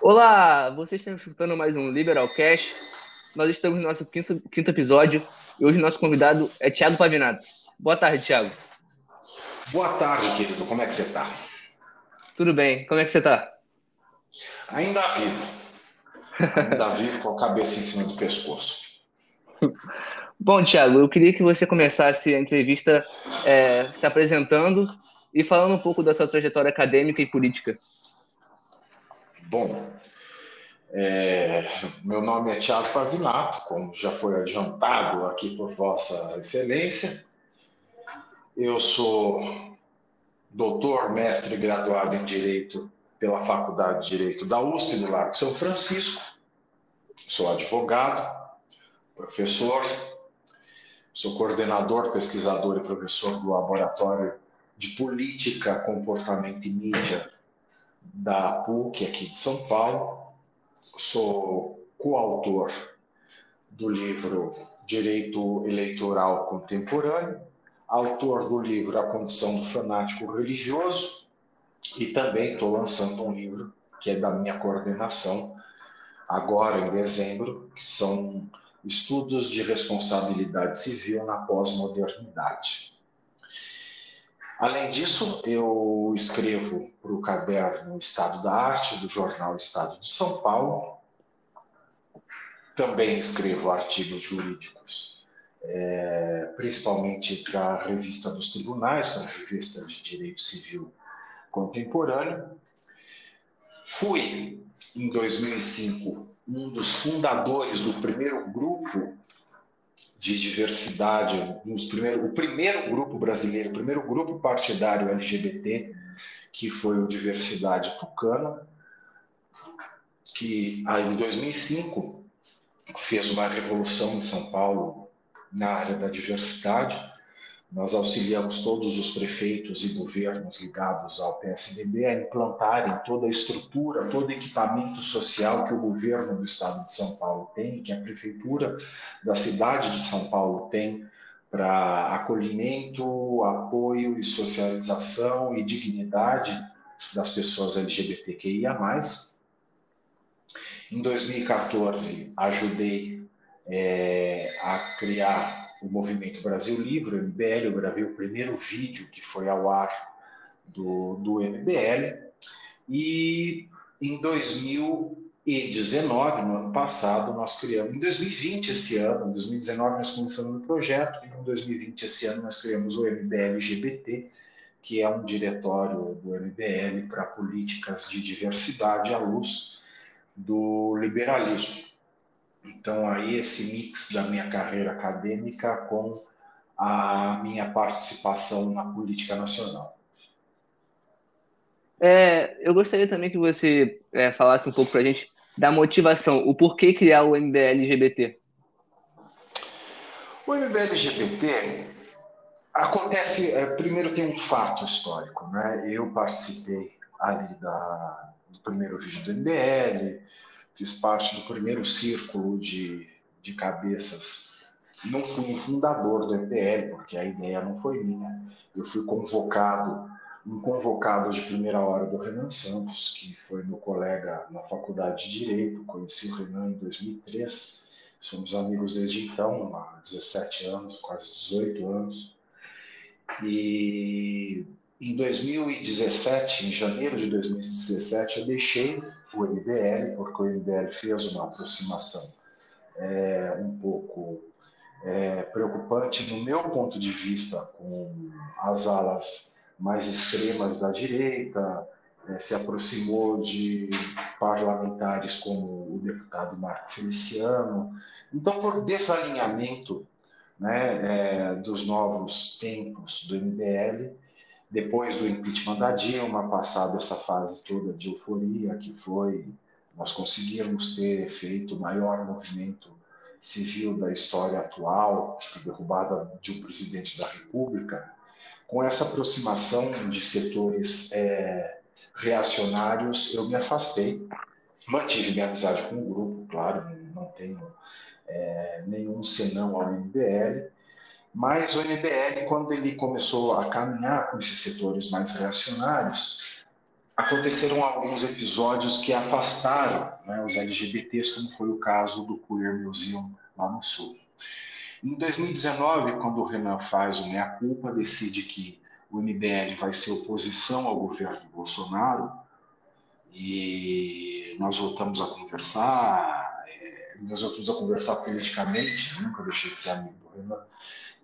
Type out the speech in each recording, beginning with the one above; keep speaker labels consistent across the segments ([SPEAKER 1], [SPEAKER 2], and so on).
[SPEAKER 1] Olá, vocês estão escutando mais um Liberal Cash. Nós estamos no nosso quinto, quinto episódio e hoje nosso convidado é Thiago Pavinato. Boa tarde, Thiago.
[SPEAKER 2] Boa tarde, querido. Como é que você está?
[SPEAKER 1] Tudo bem. Como é que você está?
[SPEAKER 2] Ainda vivo. Ainda vivo com a cabeça em cima do pescoço.
[SPEAKER 1] Bom, Thiago, eu queria que você começasse a entrevista é, se apresentando e falando um pouco da sua trajetória acadêmica e política.
[SPEAKER 2] Bom, é, meu nome é Tiago Pavinato, como já foi adiantado aqui por Vossa Excelência. Eu sou doutor, mestre graduado em Direito pela Faculdade de Direito da USP do Largo São Francisco. Sou advogado, professor, sou coordenador, pesquisador e professor do Laboratório de Política, Comportamento e Mídia da PUC aqui de São Paulo. Sou coautor do livro Direito Eleitoral Contemporâneo, autor do livro A Condição do Fanático Religioso e também estou lançando um livro que é da minha coordenação agora em dezembro, que são estudos de responsabilidade civil na pós-modernidade. Além disso, eu escrevo para o caderno Estado da Arte, do jornal Estado de São Paulo. Também escrevo artigos jurídicos, é, principalmente para a Revista dos Tribunais, para a Revista de Direito Civil Contemporâneo. Fui, em 2005, um dos fundadores do primeiro grupo de diversidade, nos primeiro, o primeiro grupo brasileiro, o primeiro grupo partidário LGBT, que foi o Diversidade Tucana, que aí, em 2005 fez uma revolução em São Paulo na área da diversidade nós auxiliamos todos os prefeitos e governos ligados ao PSDB a implantarem toda a estrutura, todo o equipamento social que o governo do estado de São Paulo tem, que a prefeitura da cidade de São Paulo tem para acolhimento, apoio e socialização e dignidade das pessoas LGBTQIA+. Em 2014, ajudei é, a criar o Movimento Brasil Livre, o MBL, eu gravei o primeiro vídeo que foi ao ar do, do MBL, e em 2019, no ano passado, nós criamos, em 2020 esse ano, em 2019 nós começamos o projeto, e em 2020 esse ano nós criamos o MBL LGBT, que é um diretório do MBL para políticas de diversidade à luz do liberalismo. Então, aí, esse mix da minha carreira acadêmica com a minha participação na política nacional.
[SPEAKER 1] É, eu gostaria também que você é, falasse um pouco para a gente da motivação, o porquê criar o MBL LGBT.
[SPEAKER 2] O MBL LGBT acontece, é, primeiro tem um fato histórico, né? Eu participei ali da, do primeiro vídeo do MBL, fiz parte do primeiro círculo de, de cabeças. Não fui um fundador do MPL, porque a ideia não foi minha. Eu fui convocado, um convocado de primeira hora do Renan Santos, que foi meu colega na faculdade de Direito. Conheci o Renan em 2003. Somos amigos desde então, há 17 anos, quase 18 anos. E em 2017, em janeiro de 2017, eu deixei o MBL, porque o MBL fez uma aproximação é, um pouco é, preocupante, no meu ponto de vista, com as alas mais extremas da direita, é, se aproximou de parlamentares como o deputado Marco Feliciano. Então, por desalinhamento né, é, dos novos tempos do MBL, depois do impeachment da Dilma, passado essa fase toda de euforia que foi, nós conseguimos ter feito o maior movimento civil da história atual, a derrubada de um presidente da República, com essa aproximação de setores é, reacionários, eu me afastei, mantive minha amizade com o grupo, claro, não tenho é, nenhum senão ao MBL, mas o MBL, quando ele começou a caminhar com esses setores mais reacionários, aconteceram alguns episódios que afastaram né, os LGBTs, como foi o caso do Queer Museum lá no Sul. Em 2019, quando o Renan faz o Meia Culpa, decide que o MBL vai ser oposição ao governo Bolsonaro, e nós voltamos a conversar, é, nós voltamos a conversar politicamente, nunca deixei de ser amigo do Renan,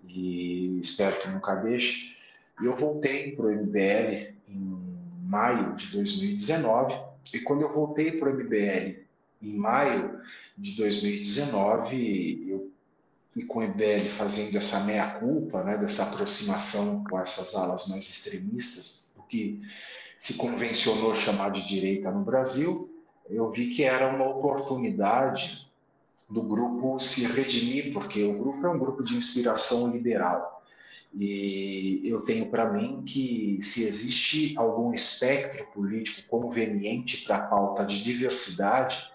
[SPEAKER 2] e espero que nunca deixe. E eu voltei para o MBL em maio de 2019, e quando eu voltei para o MBL em maio de 2019, eu e com o MBL fazendo essa meia-culpa, né, dessa aproximação com essas alas mais extremistas, do que se convencionou chamar de direita no Brasil, eu vi que era uma oportunidade do grupo se redimir, porque o grupo é um grupo de inspiração liberal. E eu tenho para mim que se existe algum espectro político conveniente para a pauta de diversidade,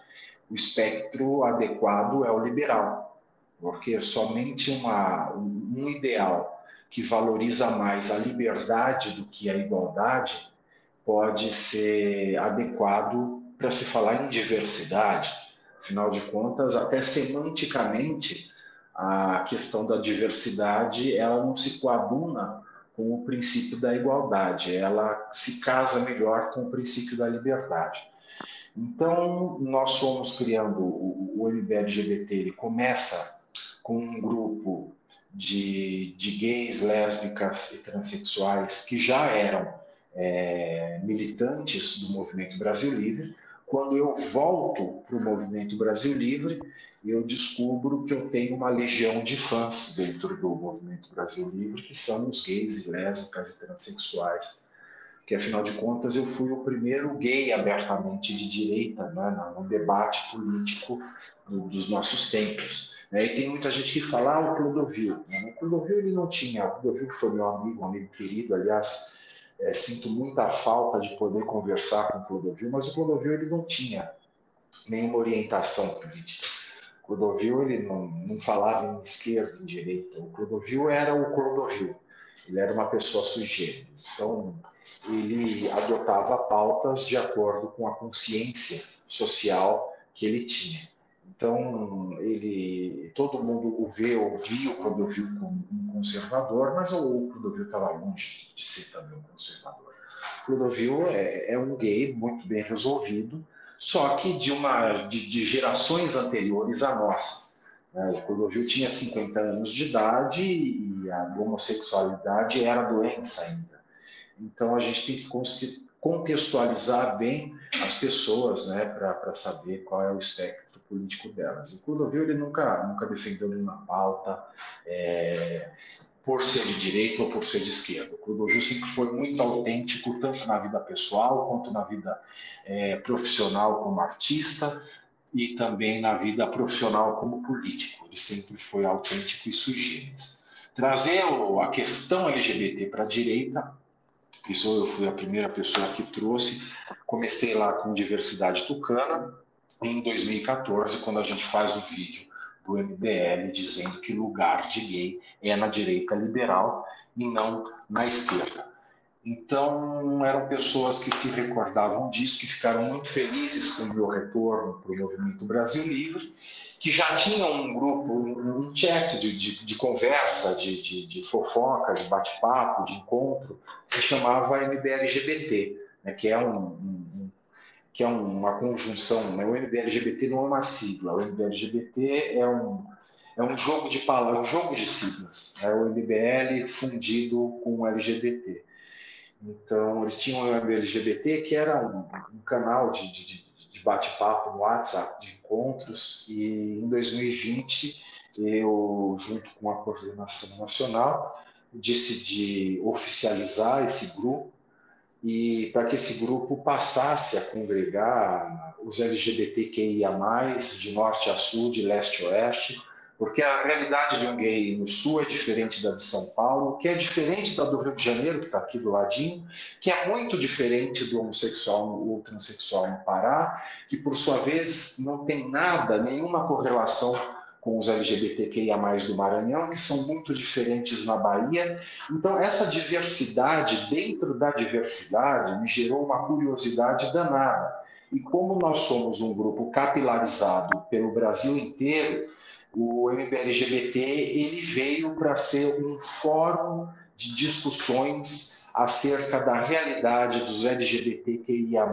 [SPEAKER 2] o espectro adequado é o liberal, porque somente uma, um ideal que valoriza mais a liberdade do que a igualdade pode ser adequado para se falar em diversidade. Afinal de contas, até semanticamente, a questão da diversidade ela não se coaduna com o princípio da igualdade, ela se casa melhor com o princípio da liberdade. Então, nós fomos criando o, o MBLGBT, ele começa com um grupo de, de gays, lésbicas e transexuais que já eram é, militantes do Movimento Brasil Livre. Quando eu volto para o Movimento Brasil Livre, eu descubro que eu tenho uma legião de fãs dentro do movimento Brasil Livre, que são os gays e lésbicas e transexuais. Que afinal de contas eu fui o primeiro gay abertamente de direita né, no debate político dos nossos tempos. Né? E tem muita gente que fala, ah, o Clodovil. Né? O Clodovil ele não tinha, o Clodovil foi meu amigo, um amigo querido, aliás, é, sinto muita falta de poder conversar com o Clodovil, mas o Clodovil ele não tinha nenhuma orientação política. Clodovil ele não, não falava em esquerda, em direita. O Clodovil era o Clodovil. Ele era uma pessoa generis. Então, ele adotava pautas de acordo com a consciência social que ele tinha. Então, ele, todo mundo o vê, ouvia o Clodovil como um conservador, mas o Clodovil estava longe de ser também um conservador. Clodovil é, é um gay muito bem resolvido, só que de, uma, de, de gerações anteriores à nossa. Né? O Clodovil tinha 50 anos de idade e a homossexualidade era doença ainda. Então a gente tem que contextualizar bem as pessoas né, para saber qual é o espectro político delas. O Clodovil ele nunca, nunca defendeu nenhuma pauta, é, por ser de direita ou por ser de esquerda. O Clodovil sempre foi muito autêntico, tanto na vida pessoal quanto na vida é, profissional como artista e também na vida profissional como político. Ele sempre foi autêntico e sui Trazer a questão LGBT para a direita, isso eu fui a primeira pessoa que trouxe. Comecei lá com Diversidade Tucana, em 2014, quando a gente faz o vídeo do MBL dizendo que lugar de gay é na direita liberal e não na esquerda. Então, eram pessoas que se recordavam disso, que ficaram muito felizes com o meu retorno para o Movimento Brasil Livre, que já tinham um grupo, um chat de, de, de conversa, de, de, de, fofoca, de bate-papo, de encontro, que se chamava MBLGBT, né, que é um, um que é uma conjunção, né? o MBLGBT não é uma sigla, o MBLGBT é um, é um jogo de palavras, um jogo de siglas, é o MBL fundido com o LGBT. Então, eles tinham o MBLGBT, que era um, um canal de, de, de bate-papo no WhatsApp, de encontros, e em 2020, eu, junto com a coordenação nacional, decidi oficializar esse grupo e para que esse grupo passasse a congregar os LGBTQIA+, de norte a sul, de leste a oeste, porque a realidade de um gay no sul é diferente da de São Paulo, que é diferente da do Rio de Janeiro, que está aqui do ladinho, que é muito diferente do homossexual ou transexual no Pará, que por sua vez não tem nada, nenhuma correlação com os LGBTQIA+, do Maranhão, que são muito diferentes na Bahia. Então, essa diversidade, dentro da diversidade, me gerou uma curiosidade danada. E como nós somos um grupo capilarizado pelo Brasil inteiro, o MBLGBT ele veio para ser um fórum de discussões acerca da realidade dos LGBTQIA+,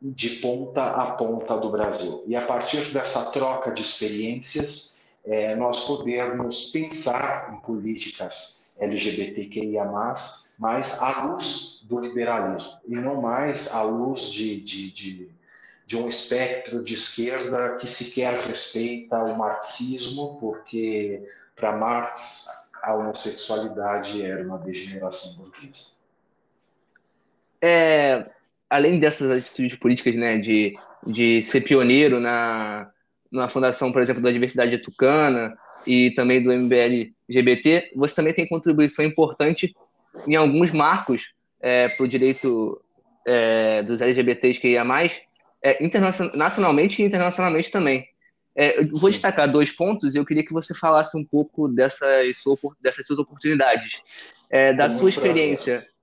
[SPEAKER 2] de ponta a ponta do Brasil. E a partir dessa troca de experiências, é, nós podermos pensar em políticas LGBTQIA+, mais à luz do liberalismo, e não mais à luz de, de, de, de um espectro de esquerda que sequer respeita o marxismo, porque para Marx a homossexualidade era uma degeneração burguesa.
[SPEAKER 1] É, além dessas atitudes políticas, né, de, de ser pioneiro na, na fundação, por exemplo, da Diversidade Tucana e também do MBL LGBT, você também tem contribuição importante em alguns marcos é, para o direito é, dos LGBTs que ia mais, é, nacionalmente e internacionalmente também. É, eu vou Sim. destacar dois pontos e eu queria que você falasse um pouco dessas, dessas suas oportunidades, é, da sua experiência prazer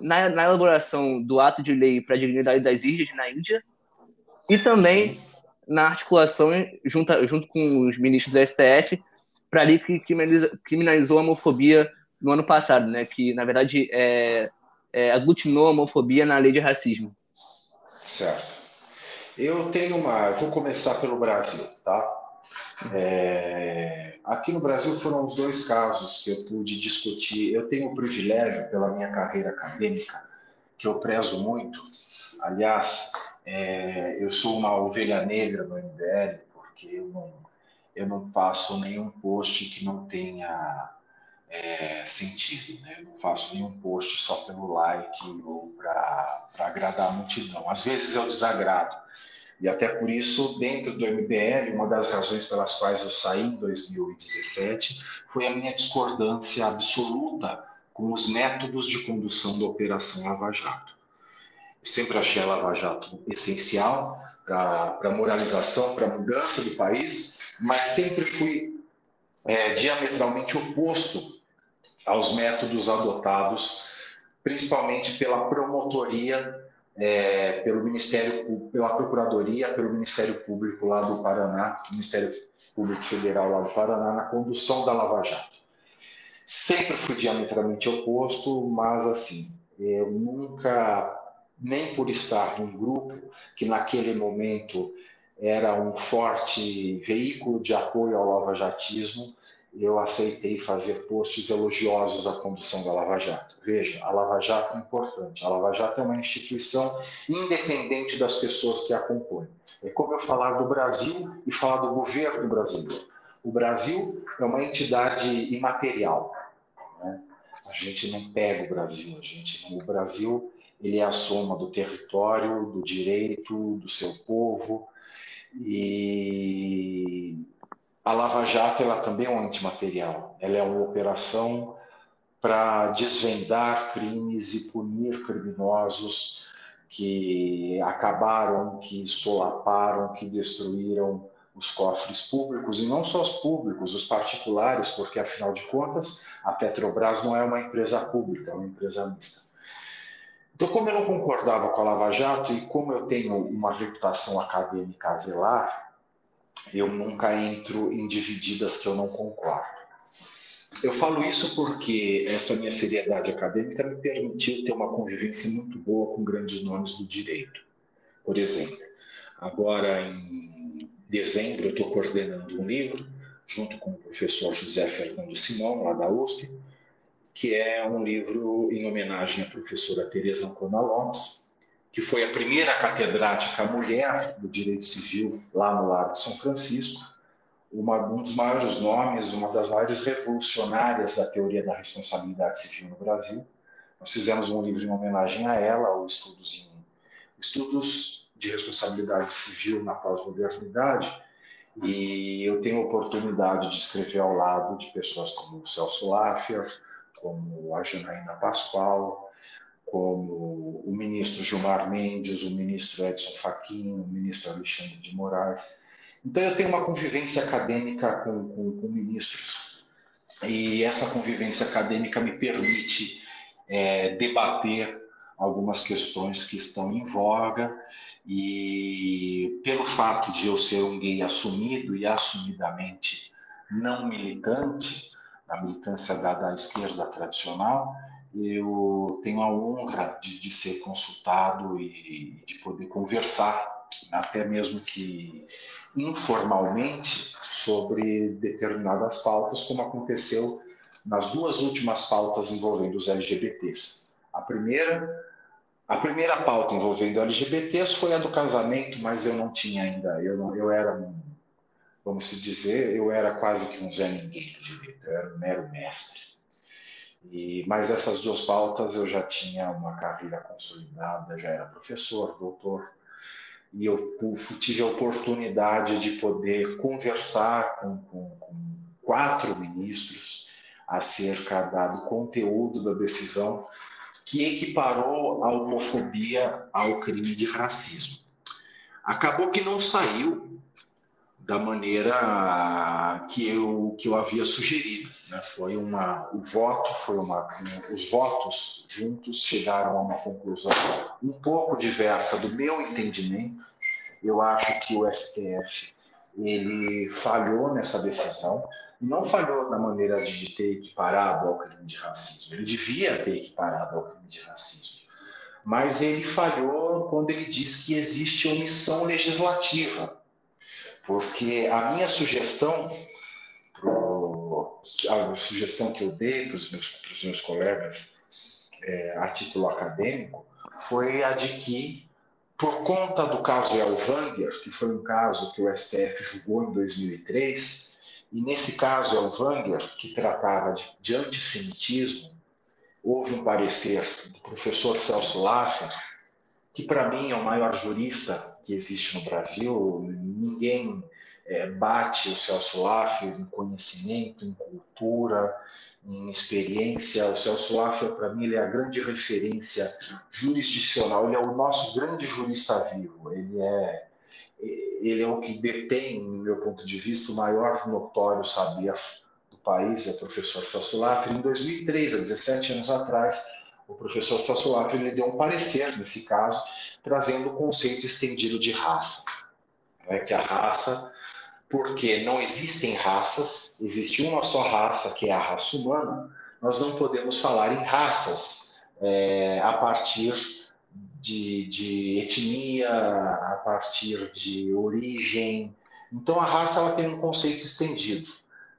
[SPEAKER 1] na, na elaboração do ato de lei para a dignidade das ilhas na Índia e também na articulação junto, junto com os ministros do STF para ali que criminalizou a homofobia no ano passado, né? Que na verdade é, é, aglutinou a homofobia na lei de racismo.
[SPEAKER 2] Certo. Eu tenho uma. Vou começar pelo Brasil, tá? É, aqui no Brasil foram os dois casos que eu pude discutir. Eu tenho o privilégio, pela minha carreira acadêmica, que eu prezo muito. Aliás, é, eu sou uma ovelha negra no MBL, porque eu não, eu não faço nenhum post que não tenha é, sentido. Né? Eu não faço nenhum post só pelo like ou para agradar a multidão. Às vezes eu desagrado e até por isso, dentro do MBL, uma das razões pelas quais eu saí em 2017 foi a minha discordância absoluta com os métodos de condução da Operação Lava Jato. Eu sempre achei a Lava Jato essencial para a moralização, para a mudança do país, mas sempre fui é, diametralmente oposto aos métodos adotados, principalmente pela promotoria é, pelo Ministério, pela Procuradoria, pelo Ministério Público lá do Paraná, Ministério Público Federal lá do Paraná, na condução da Lava Jato. Sempre fui diametralmente oposto, mas assim, eu nunca, nem por estar num grupo que naquele momento era um forte veículo de apoio ao lavajatismo, eu aceitei fazer posts elogiosos à condução da Lava Jato. Veja, a Lava Jato é importante. A Lava Jato é uma instituição independente das pessoas que a compõem. É como eu falar do Brasil e falar do governo brasileiro. O Brasil é uma entidade imaterial. Né? A gente não pega o Brasil, a gente o Brasil ele é a soma do território, do direito, do seu povo e a Lava Jato ela também é um antimaterial. Ela é uma operação para desvendar crimes e punir criminosos que acabaram, que solaparam, que destruíram os cofres públicos, e não só os públicos, os particulares, porque afinal de contas a Petrobras não é uma empresa pública, é uma empresa mista. Então, como eu não concordava com a Lava Jato e como eu tenho uma reputação acadêmica a zelar, eu nunca entro em divididas que eu não concordo. Eu falo isso porque essa minha seriedade acadêmica me permitiu ter uma convivência muito boa com grandes nomes do direito. Por exemplo, agora em dezembro eu estou coordenando um livro, junto com o professor José Fernando Simão, lá da USP, que é um livro em homenagem à professora Teresa Ancona Lopes, que foi a primeira catedrática mulher do direito civil lá no Largo de São Francisco, uma, um dos maiores nomes, uma das maiores revolucionárias da teoria da responsabilidade civil no Brasil. Nós fizemos um livro em homenagem a ela, o Estudos, em, Estudos de Responsabilidade Civil na Pós-Modernidade, e eu tenho a oportunidade de escrever ao lado de pessoas como o Celso Laffer, como a Janaína Pascoal, como o ministro Gilmar Mendes, o ministro Edson Fachin, o ministro Alexandre de Moraes. Então, eu tenho uma convivência acadêmica com, com, com ministros, e essa convivência acadêmica me permite é, debater algumas questões que estão em voga, e pelo fato de eu ser um gay assumido e assumidamente não militante, na militância da, da esquerda tradicional, eu tenho a honra de, de ser consultado e de poder conversar, até mesmo que informalmente, sobre determinadas pautas, como aconteceu nas duas últimas pautas envolvendo os LGBTs. A primeira, a primeira pauta envolvendo LGBTs foi a do casamento, mas eu não tinha ainda, eu, eu era, vamos se dizer, eu era quase que um Zé Ninguém eu era um mero mestre. E, mas essas duas pautas eu já tinha uma carreira consolidada, já era professor, doutor, e eu tive a oportunidade de poder conversar com, com, com quatro ministros acerca do conteúdo da decisão que equiparou a homofobia ao crime de racismo. Acabou que não saiu da maneira que eu, que eu havia sugerido. Né? Foi uma, o voto foi uma, os votos juntos chegaram a uma conclusão um pouco diversa do meu entendimento. Eu acho que o STF ele falhou nessa decisão, não falhou na maneira de ter equiparado ao crime de racismo. Ele devia ter equiparado ao crime de racismo, mas ele falhou quando ele diz que existe omissão legislativa porque a minha sugestão, a sugestão que eu dei para os meus, meus colegas é, a título acadêmico, foi a de que, por conta do caso Elvanger, que foi um caso que o STF julgou em 2003, e nesse caso Elvanger, que tratava de, de antissemitismo, houve um parecer do professor Celso Laffer, que para mim é o maior jurista que existe no Brasil. Ninguém é, bate o Celso Laffer em conhecimento, em cultura, em experiência. O Celso Laffer, para mim, ele é a grande referência jurisdicional. Ele é o nosso grande jurista vivo. Ele é ele é o que detém, no meu ponto de vista, o maior notório saber do país, é o professor Celso Laffer. Em 2003, há 17 anos atrás, o professor Laffer ele deu um parecer nesse caso, trazendo o conceito estendido de raça. É que a raça, porque não existem raças, existe uma só raça, que é a raça humana, nós não podemos falar em raças é, a partir de, de, etnia, a partir de origem. Então a raça ela tem um conceito estendido.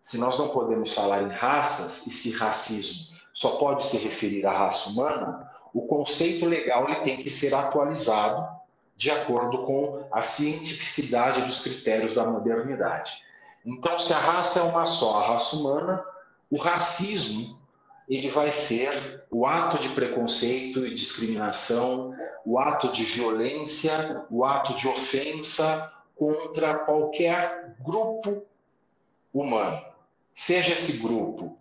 [SPEAKER 2] Se nós não podemos falar em raças e se racismo só pode se referir à raça humana, o conceito legal ele tem que ser atualizado de acordo com a cientificidade dos critérios da modernidade. Então, se a raça é uma só, a raça humana, o racismo ele vai ser o ato de preconceito e discriminação, o ato de violência, o ato de ofensa contra qualquer grupo humano. Seja esse grupo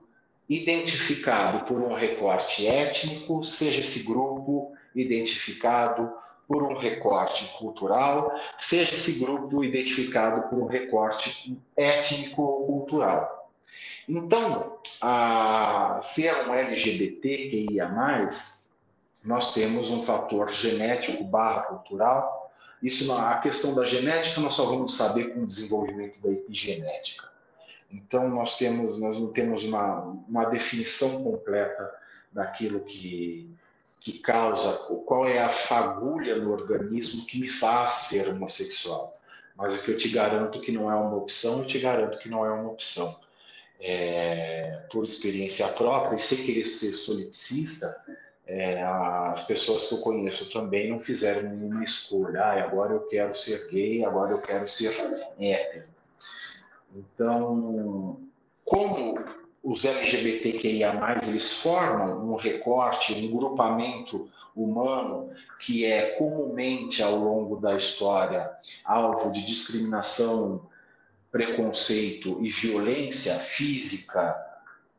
[SPEAKER 2] identificado por um recorte étnico, seja esse grupo identificado por um recorte cultural, seja esse grupo identificado por um recorte étnico ou cultural. Então, a ser um LGBTQIA+, nós temos um fator genético barra cultural. Isso, a questão da genética nós só vamos saber com o desenvolvimento da epigenética. Então, nós, temos, nós não temos uma, uma definição completa daquilo que, que causa, qual é a fagulha no organismo que me faz ser homossexual. Mas é que eu te garanto que não é uma opção, eu te garanto que não é uma opção. É, por experiência própria, e sem querer ser solipsista, é, as pessoas que eu conheço também não fizeram nenhuma escolha. Ah, agora eu quero ser gay, agora eu quero ser hétero. Então, como os LGBTQIA+, eles formam um recorte, um grupamento humano que é comumente ao longo da história alvo de discriminação, preconceito e violência física,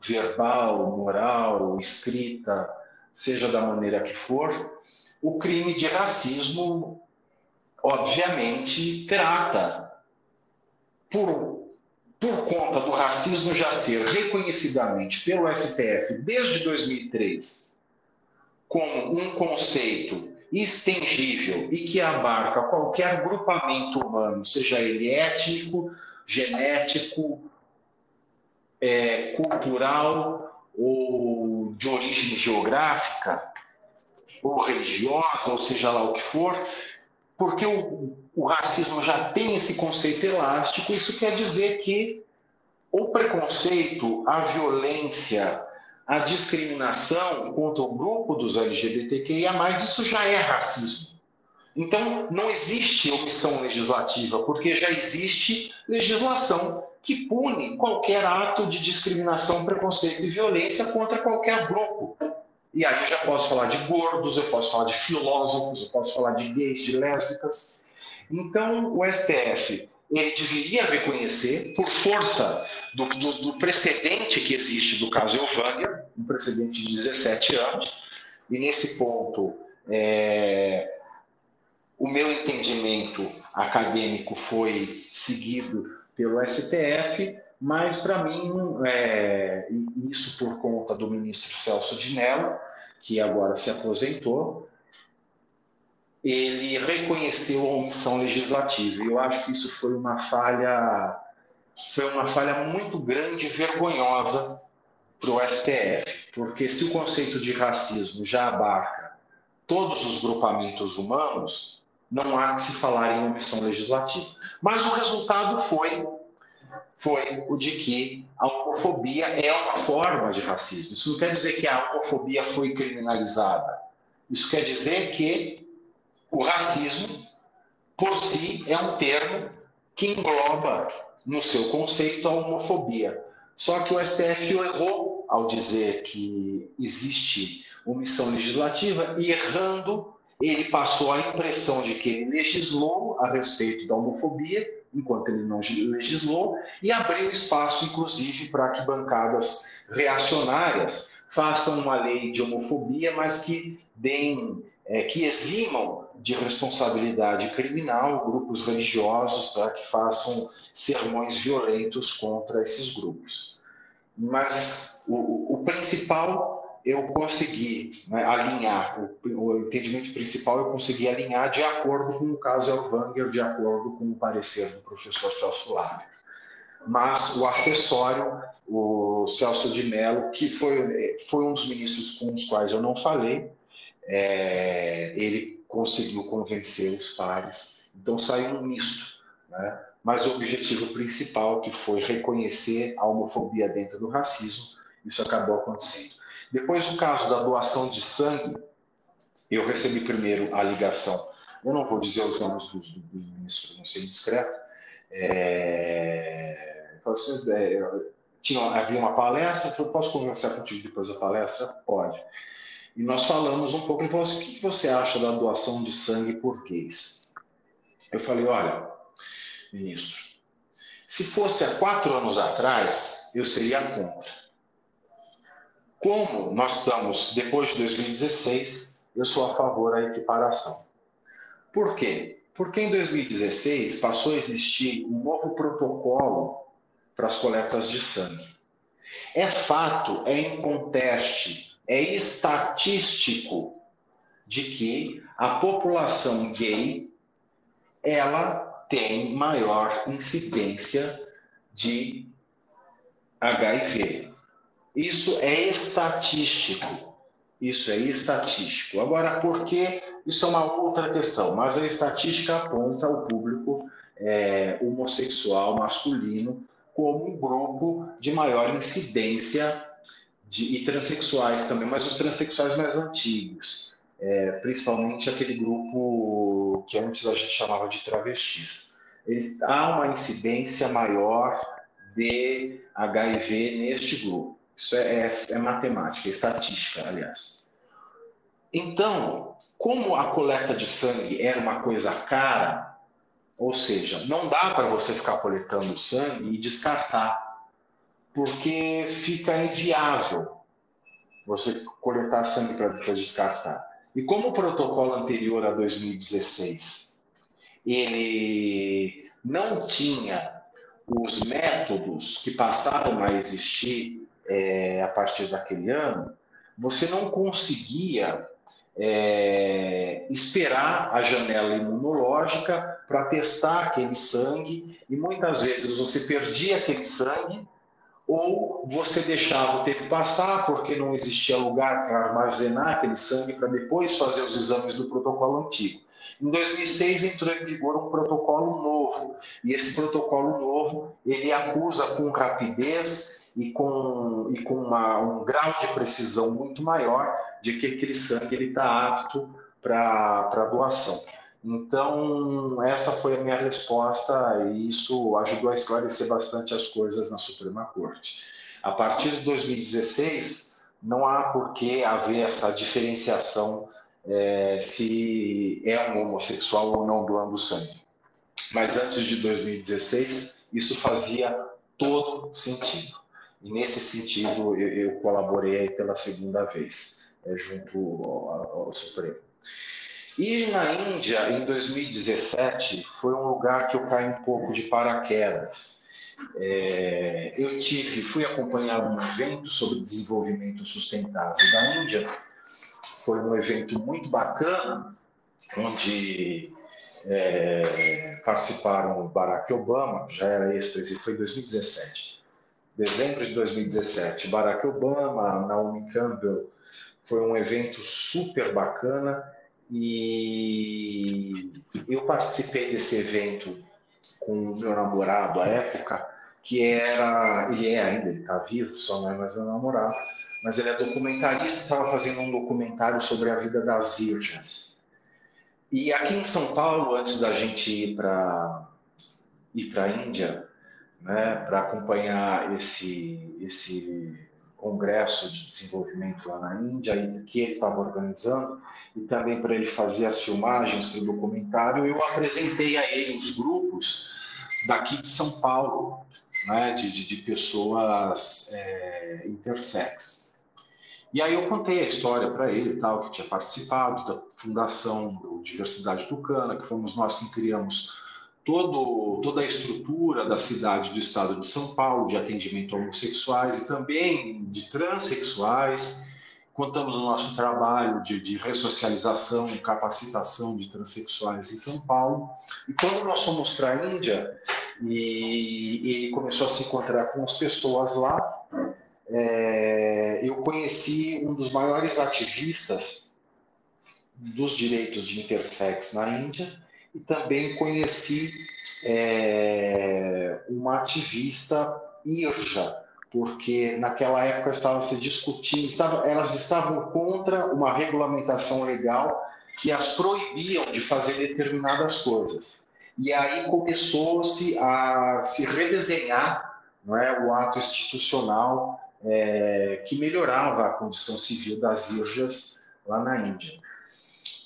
[SPEAKER 2] verbal, moral, escrita, seja da maneira que for, o crime de racismo obviamente trata por, por conta do racismo já ser reconhecidamente pelo STF desde 2003 como um conceito extengível e que abarca qualquer grupamento humano, seja ele étnico, genético, é, cultural ou de origem geográfica, ou religiosa, ou seja lá o que for, porque o, o racismo já tem esse conceito elástico, isso quer dizer que o preconceito, a violência, a discriminação contra o grupo dos LGBTQIA, isso já é racismo. Então, não existe omissão legislativa, porque já existe legislação que pune qualquer ato de discriminação, preconceito e violência contra qualquer grupo. E aí eu já posso falar de gordos, eu posso falar de filósofos, eu posso falar de gays, de lésbicas. Então, o STF ele deveria reconhecer, por força do, do, do precedente que existe do caso Elvânia, um precedente de 17 anos, e nesse ponto, é, o meu entendimento acadêmico foi seguido pelo STF, mas para mim, é, isso por conta do ministro Celso de Mello, que agora se aposentou, ele reconheceu a omissão legislativa. E eu acho que isso foi uma falha, foi uma falha muito grande e vergonhosa para o STF, porque se o conceito de racismo já abarca todos os grupamentos humanos, não há que se falar em omissão legislativa. Mas o resultado foi foi o de que a homofobia é uma forma de racismo. Isso não quer dizer que a homofobia foi criminalizada. Isso quer dizer que o racismo, por si, é um termo que engloba no seu conceito a homofobia. Só que o STF errou ao dizer que existe omissão legislativa e errando, ele passou a impressão de que ele legislou a respeito da homofobia enquanto ele não legislou, e abriu espaço, inclusive, para que bancadas reacionárias façam uma lei de homofobia, mas que deem, é, que eximam de responsabilidade criminal grupos religiosos para que façam sermões violentos contra esses grupos. Mas o, o principal eu consegui né, alinhar, o, o, entendimento principal eu consegui alinhar de acordo com o caso Elvanger, de acordo com o parecer do professor Celso Lábio. Mas o acessório, o Celso de Mello, que foi, foi um dos ministros com os quais eu não falei, é, ele conseguiu convencer os pares, então saiu um misto. Né? Mas o objetivo principal, que foi reconhecer a homofobia dentro do racismo, isso acabou acontecendo. Depois, o caso da doação de sangue, eu recebi primeiro a ligação. Eu não vou dizer os nomes dos, ministros, não sei discreto. É, assim, é, tinha, havia uma palestra, falei, posso conversar contigo depois da palestra? Pode. E nós falamos um pouco, ele falou assim, o que você acha da doação de sangue por gays? Eu falei, olha, ministro, se fosse há quatro anos atrás, eu seria contra. Como nós estamos depois de 2016, eu sou a favor da equiparação. Por quê? Porque em 2016 passou a existir um novo protocolo para as coletas de sangue. É fato, é inconteste, é estatístico de que a população gay ela tem maior incidência de HIV. Isso é estatístico. Isso é estatístico. Agora, por que? Isso é uma outra questão, mas a estatística aponta o público é, homossexual masculino como um grupo de maior incidência de, e transexuais também, mas os transexuais mais antigos, é, principalmente aquele grupo que antes a gente chamava de travestis. Eles, há uma incidência maior de HIV neste grupo. Isso é, é, é matemática, é estatística, aliás. Então, como a coleta de sangue era uma coisa cara, ou seja, não dá para você ficar coletando sangue e descartar, porque fica inviável você coletar sangue para descartar. E como o protocolo anterior a 2016 ele não tinha os métodos que passaram a existir é, a partir daquele ano, você não conseguia é, esperar a janela imunológica para testar aquele sangue e muitas vezes você perdia aquele sangue ou você deixava o tempo passar porque não existia lugar para armazenar aquele sangue para depois fazer os exames do protocolo antigo. Em 2006 entrou em vigor um protocolo novo e esse protocolo novo ele acusa com rapidez e com, e com uma, um grau de precisão muito maior de que aquele sangue está apto para doação. Então, essa foi a minha resposta e isso ajudou a esclarecer bastante as coisas na Suprema Corte. A partir de 2016, não há por que haver essa diferenciação é, se é um homossexual ou não doando sangue. Mas antes de 2016, isso fazia todo sentido. E nesse sentido, eu, eu colaborei pela segunda vez, é, junto ao, ao Supremo. E na Índia, em 2017, foi um lugar que eu caí um pouco de paraquedas. É, eu tive, fui acompanhar um evento sobre desenvolvimento sustentável da Índia. Foi um evento muito bacana, onde é, participaram Barack Obama, já era ex-presidente, foi em 2017. Dezembro de 2017, Barack Obama, Naomi Campbell, foi um evento super bacana e eu participei desse evento com o meu namorado à época, que era, ele é ainda, ele está vivo, só não é mais meu namorado, mas ele é documentarista, estava fazendo um documentário sobre a vida das virgens. E aqui em São Paulo, antes da gente ir para ir para a Índia, né, para acompanhar esse esse congresso de desenvolvimento lá na Índia, que ele estava organizando, e também para ele fazer as filmagens para o documentário, eu apresentei a ele os grupos daqui de São Paulo, né, de, de, de pessoas é, intersex. E aí eu contei a história para ele, tal, que tinha participado da fundação do Diversidade Tucana, que fomos nós que criamos todo, toda a estrutura da cidade do estado de São Paulo de atendimento a homossexuais e também de transexuais. Contamos o nosso trabalho de, de ressocialização capacitação de transexuais em São Paulo. E quando nós fomos para a Índia e, e começou a se encontrar com as pessoas lá, é, eu conheci um dos maiores ativistas dos direitos de intersex na Índia, e também conheci é, uma ativista Irja, porque naquela época estava se discutindo, estava, elas estavam contra uma regulamentação legal que as proibiam de fazer determinadas coisas. E aí começou-se a se redesenhar não é, o ato institucional é, que melhorava a condição civil das Irjas lá na Índia.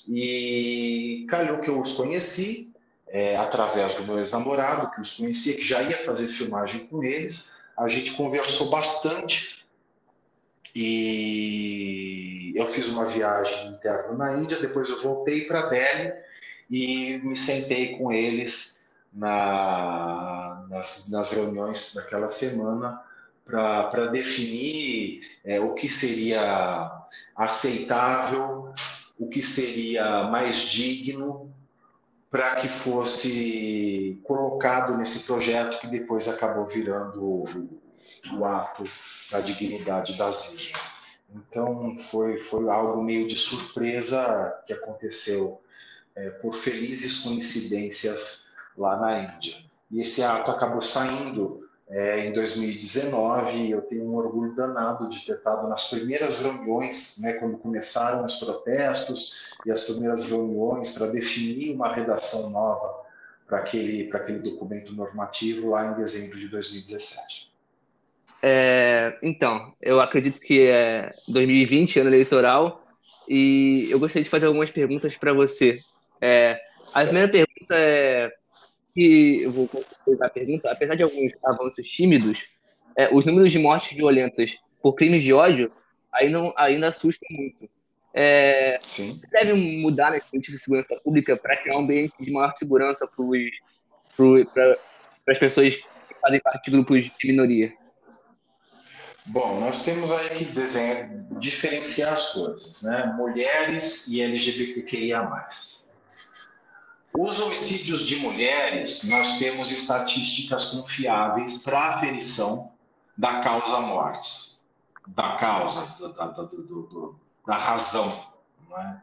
[SPEAKER 2] E calhou que eu os conheci é, através do meu ex-namorado, que os conhecia, que já ia fazer filmagem com eles. A gente conversou bastante e eu fiz uma viagem interna na Índia. Depois eu voltei para Delhi e me sentei com eles na, nas, nas reuniões daquela semana para definir é, o que seria aceitável o que seria mais digno para que fosse colocado nesse projeto que depois acabou virando o, o ato da dignidade das ilhas. Então foi, foi algo meio de surpresa que aconteceu é, por felizes coincidências lá na Índia. E esse ato acabou saindo é, em 2019, eu tenho um orgulho danado de ter estado nas primeiras reuniões, né, quando começaram os protestos e as primeiras reuniões para definir uma redação nova para aquele, aquele documento normativo lá em dezembro de 2017.
[SPEAKER 1] É, então, eu acredito que é 2020, ano eleitoral, e eu gostaria de fazer algumas perguntas para você. É, a primeira pergunta é que eu vou completar a pergunta, apesar de alguns avanços tímidos, é, os números de mortes violentas por crimes de ódio ainda, ainda assustam muito. É, deve mudar nas políticas de segurança pública para criar um ambiente de maior segurança para as pessoas que fazem parte de grupos de minoria?
[SPEAKER 2] Bom, nós temos aí que desenhar, diferenciar as coisas, né? Mulheres e LGBTQIA+. Os homicídios de mulheres, nós temos estatísticas confiáveis para aferição da causa morte, da causa, da, da, do, da razão é?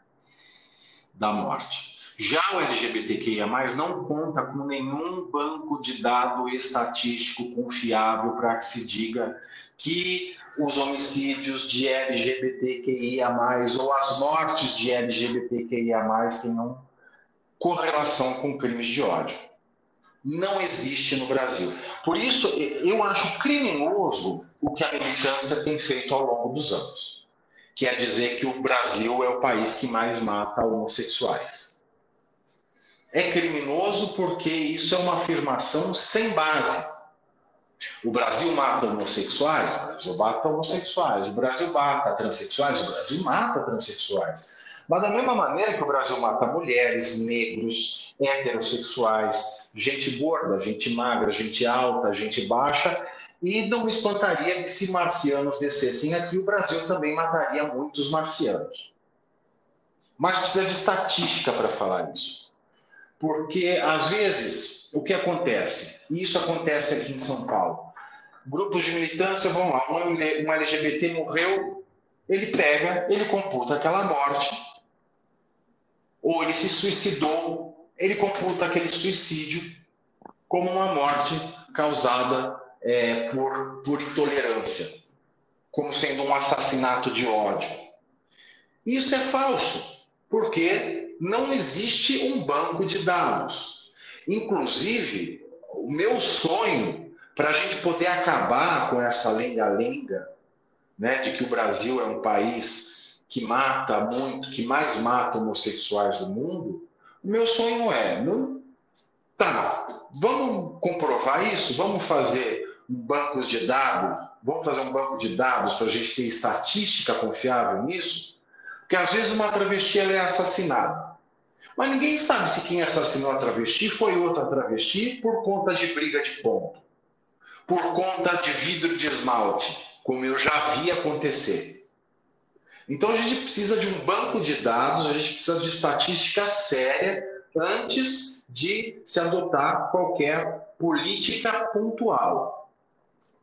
[SPEAKER 2] da morte. Já o LGBTQIA, não conta com nenhum banco de dado estatístico confiável para que se diga que os homicídios de LGBTQIA, ou as mortes de LGBTQIA tenham correlação com crimes de ódio. Não existe no Brasil. Por isso, eu acho criminoso o que a militância tem feito ao longo dos anos, que é dizer que o Brasil é o país que mais mata homossexuais. É criminoso porque isso é uma afirmação sem base. O Brasil mata homossexuais, o Brasil mata homossexuais. O Brasil mata transexuais, o Brasil mata transexuais. Mas da mesma maneira que o Brasil mata mulheres, negros, heterossexuais, gente gorda, gente magra, gente alta, gente baixa, e não me espantaria que se marcianos descessem aqui, o Brasil também mataria muitos marcianos. Mas precisa de estatística para falar isso. Porque, às vezes, o que acontece? E isso acontece aqui em São Paulo. Grupos de militância vão lá, um LGBT morreu, ele pega, ele computa aquela morte, ou ele se suicidou, ele computa aquele suicídio como uma morte causada é, por, por intolerância, como sendo um assassinato de ódio. Isso é falso, porque não existe um banco de dados. Inclusive, o meu sonho para a gente poder acabar com essa lenga-lenga né, de que o Brasil é um país que mata muito, que mais mata homossexuais do mundo, o meu sonho é, não, tá, vamos comprovar isso, vamos fazer bancos de dados, vamos fazer um banco de dados para a gente ter estatística confiável nisso, porque às vezes uma travesti é assassinada. Mas ninguém sabe se quem assassinou a travesti foi outra travesti por conta de briga de ponto, por conta de vidro de esmalte, como eu já vi acontecer. Então a gente precisa de um banco de dados, a gente precisa de estatística séria antes de se adotar qualquer política pontual.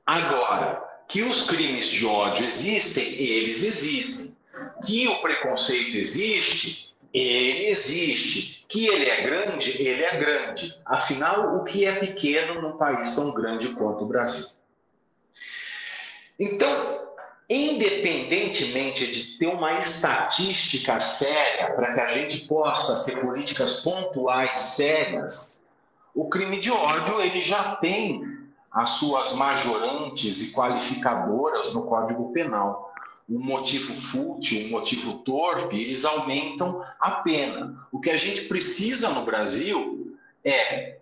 [SPEAKER 2] Agora, que os crimes de ódio existem, eles existem. Que o preconceito existe, ele existe. Que ele é grande, ele é grande. Afinal, o que é pequeno num país tão grande quanto o Brasil? Então, independentemente de ter uma estatística séria para que a gente possa ter políticas pontuais sérias, o crime de ódio ele já tem as suas majorantes e qualificadoras no Código Penal. Um motivo fútil, um motivo torpe, eles aumentam a pena. O que a gente precisa no Brasil é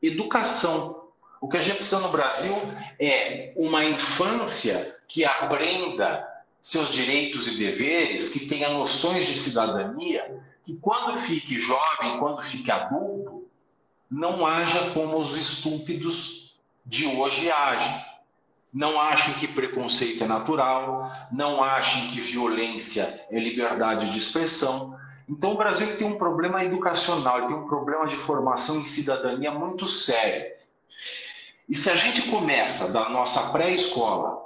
[SPEAKER 2] educação. O que a gente precisa no Brasil é uma infância que aprenda seus direitos e deveres, que tenha noções de cidadania, que quando fique jovem, quando fique adulto, não haja como os estúpidos de hoje agem. Não achem que preconceito é natural, não achem que violência é liberdade de expressão. Então, o Brasil tem um problema educacional, tem um problema de formação em cidadania muito sério. E se a gente começa da nossa pré-escola,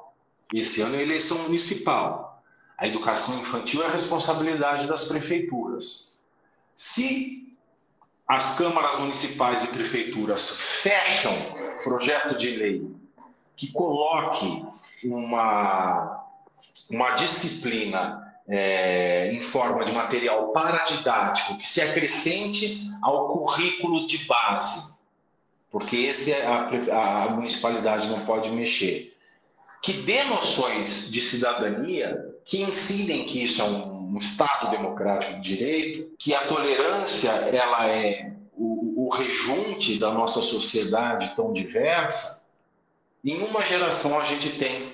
[SPEAKER 2] esse ano é eleição municipal, a educação infantil é responsabilidade das prefeituras. Se as câmaras municipais e prefeituras fecham projeto de lei que coloque uma, uma disciplina é, em forma de material paradidático que se acrescente ao currículo de base, porque esse é a, a municipalidade não pode mexer, que dê noções de cidadania que ensinem que isso é um, Estado democrático de direito, que a tolerância ela é o, o rejunte da nossa sociedade tão diversa, em uma geração a gente tem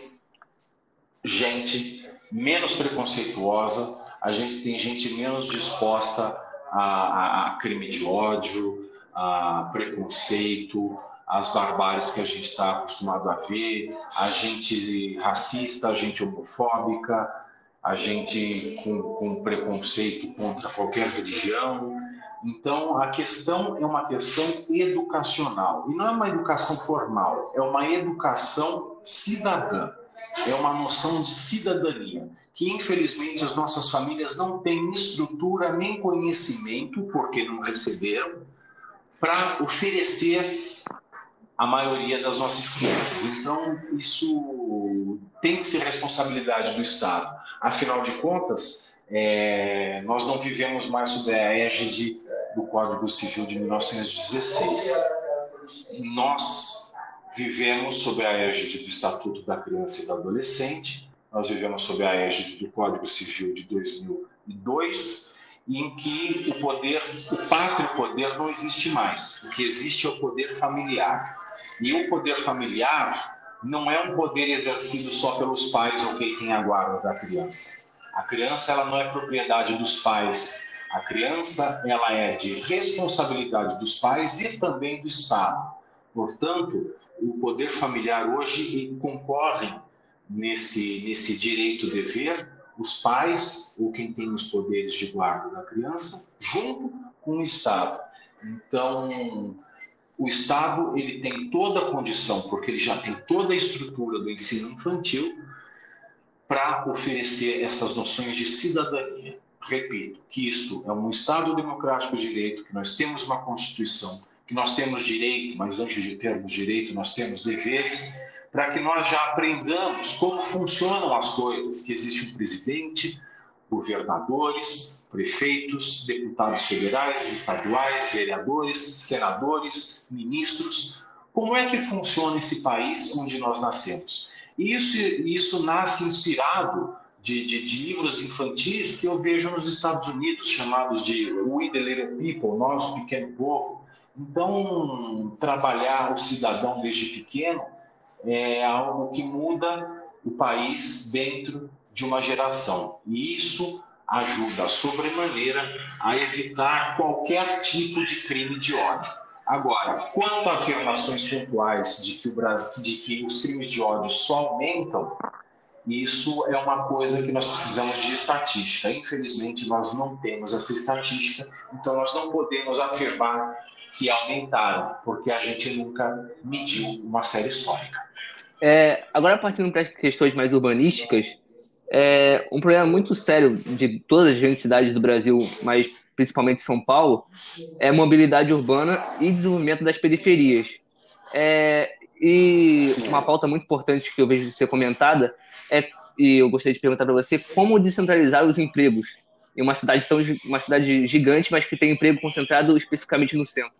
[SPEAKER 2] gente menos preconceituosa, a gente tem gente menos disposta a, a, a crime de ódio, a preconceito, as barbáries que a gente está acostumado a ver, a gente racista, a gente homofóbica, a gente com, com preconceito contra qualquer religião. Então, a questão é uma questão educacional. E não é uma educação formal, é uma educação cidadã. É uma noção de cidadania, que infelizmente as nossas famílias não têm estrutura nem conhecimento, porque não receberam, para oferecer a maioria das nossas crianças. Então, isso tem que ser responsabilidade do Estado. Afinal de contas, é, nós não vivemos mais sob a égide do Código Civil de 1916. Nós vivemos sob a égide do Estatuto da Criança e do Adolescente, nós vivemos sob a égide do Código Civil de 2002, em que o poder, o pátrio poder não existe mais. O que existe é o poder familiar. E o poder familiar não é um poder exercido só pelos pais ou quem tem a guarda da criança. A criança ela não é propriedade dos pais. A criança ela é de responsabilidade dos pais e também do Estado. Portanto, o poder familiar hoje concorre nesse nesse direito dever os pais ou quem tem os poderes de guarda da criança junto com o Estado. Então, o Estado ele tem toda a condição, porque ele já tem toda a estrutura do ensino infantil para oferecer essas noções de cidadania. Repito, que isto é um Estado democrático de direito, que nós temos uma Constituição, que nós temos direito, mas antes de termos direito, nós temos deveres, para que nós já aprendamos como funcionam as coisas, que existe um presidente, governadores, prefeitos, deputados federais, estaduais, vereadores, senadores, ministros. Como é que funciona esse país onde nós nascemos? Isso, isso nasce inspirado de, de, de, livros infantis que eu vejo nos Estados Unidos, chamados de We the Little People, Nosso Pequeno Povo. Então, trabalhar o cidadão desde pequeno é algo que muda o país dentro de uma geração. E isso ajuda sobremaneira a evitar qualquer tipo de crime de ódio. Agora, quanto a afirmações pontuais de que, o Brasil, de que os crimes de ódio só aumentam, isso é uma coisa que nós precisamos de estatística. Infelizmente, nós não temos essa estatística, então nós não podemos afirmar que aumentaram, porque a gente nunca mediu uma série histórica.
[SPEAKER 1] É, agora, partindo para questões mais urbanísticas, é, um problema muito sério de todas as grandes cidades do Brasil, mas principalmente São Paulo, é mobilidade urbana e desenvolvimento das periferias. É, e uma pauta muito importante que eu vejo ser comentada é, e eu gostaria de perguntar para você, como descentralizar os empregos em uma cidade tão uma cidade gigante, mas que tem emprego concentrado especificamente no centro?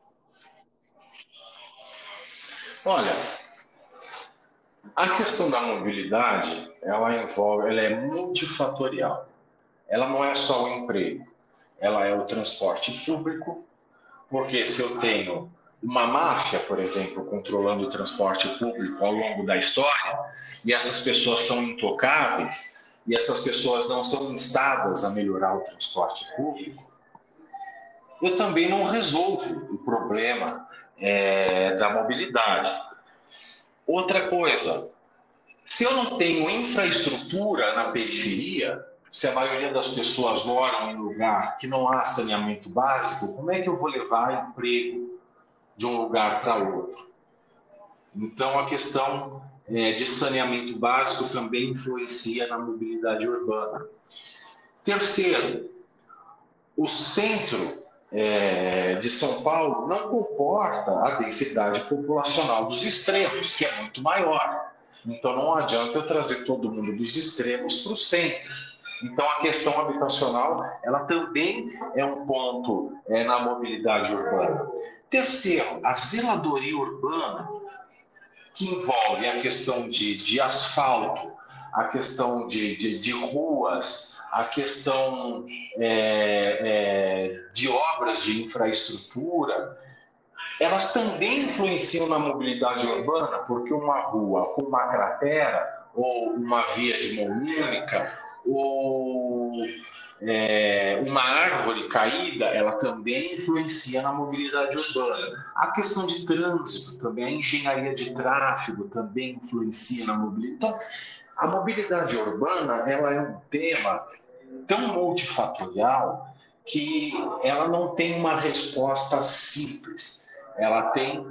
[SPEAKER 2] Olha, a questão da mobilidade, ela envolve, ela é multifatorial. Ela não é só o emprego, ela é o transporte público, porque se eu tenho uma máfia, por exemplo, controlando o transporte público ao longo da história, e essas pessoas são intocáveis, e essas pessoas não são instadas a melhorar o transporte público, eu também não resolvo o problema é, da mobilidade. Outra coisa, se eu não tenho infraestrutura na periferia, se a maioria das pessoas moram em lugar que não há saneamento básico, como é que eu vou levar emprego de um lugar para outro? Então, a questão é, de saneamento básico também influencia na mobilidade urbana. Terceiro, o centro é, de São Paulo não comporta a densidade populacional dos extremos, que é muito maior. Então não adianta eu trazer todo mundo dos extremos para o centro. Então a questão habitacional ela também é um ponto é, na mobilidade urbana. Terceiro, a zeladoria urbana, que envolve a questão de, de asfalto, a questão de, de, de ruas, a questão é, é, de obras de infraestrutura, elas também influenciam na mobilidade urbana, porque uma rua com uma cratera, ou uma via de mão única, ou é, uma árvore caída, ela também influencia na mobilidade urbana. A questão de trânsito também, a engenharia de tráfego também influencia na mobilidade. Então, a mobilidade urbana ela é um tema tão multifatorial que ela não tem uma resposta simples. Ela tem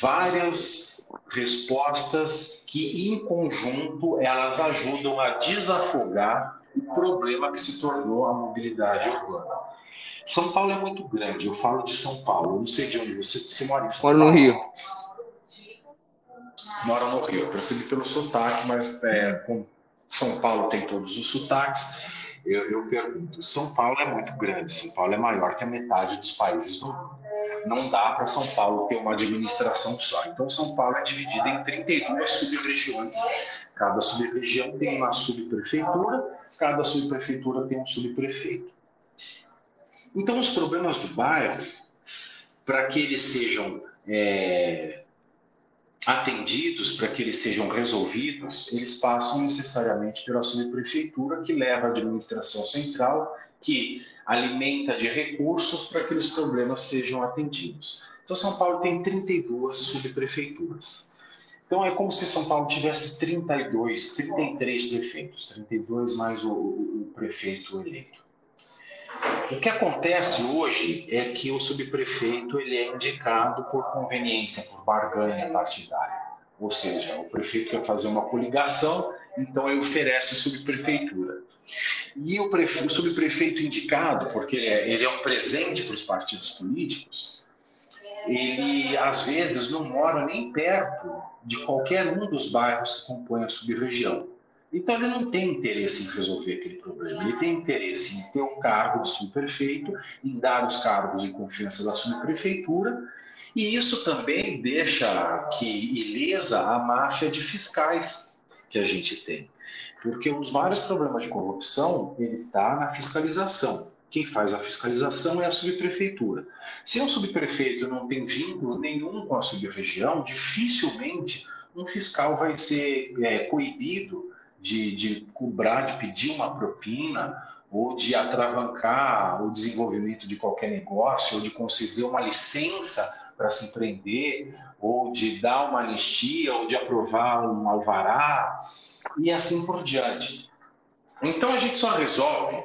[SPEAKER 2] várias respostas que, em conjunto, elas ajudam a desafogar o problema que se tornou a mobilidade urbana. São Paulo é muito grande, eu falo de São Paulo, eu não sei de onde você, você mora em São
[SPEAKER 1] Moro
[SPEAKER 2] Paulo.
[SPEAKER 1] no Rio.
[SPEAKER 2] Mora no Rio, eu percebi pelo sotaque, mas é, São Paulo tem todos os sotaques. Eu, eu pergunto, São Paulo é muito grande, São Paulo é maior que a metade dos países do mundo. Não dá para São Paulo ter uma administração só. Então, São Paulo é dividida em 32 sub-regiões. Cada sub-região tem uma subprefeitura cada subprefeitura tem um subprefeito. Então, os problemas do bairro, para que eles sejam é, atendidos, para que eles sejam resolvidos, eles passam necessariamente pela subprefeitura, que leva a administração central, que alimenta de recursos para que aqueles problemas sejam atendidos. Então, São Paulo tem 32 subprefeituras. Então é como se São Paulo tivesse 32, 33 prefeitos, 32 mais o, o, prefeito eleito. O que acontece hoje é que o subprefeito ele é indicado por conveniência, por barganha partidária. Ou seja, o prefeito quer fazer uma coligação, então ele oferece subprefeitura. E o, o subprefeito indicado, porque ele é, ele é um presente para os partidos políticos, ele às vezes não mora nem perto de qualquer um dos bairros que compõem a sub-região. Então ele não tem interesse em resolver aquele problema, ele tem interesse em ter o cargo de subprefeito, em dar os cargos de confiança da subprefeitura, e isso também deixa que ilesa a máfia de fiscais que a gente tem. Porque um dos maiores problemas de corrupção ele está na fiscalização. Quem faz a fiscalização é a subprefeitura. Se um subprefeito não tem vínculo nenhum com a subregião, dificilmente um fiscal vai ser é, coibido de, de cobrar, de pedir uma propina ou de atravancar o desenvolvimento de qualquer negócio, ou de conceder uma licença para se empreender, ou de dar uma anistia, ou de aprovar um alvará, e assim por diante. Então a gente só resolve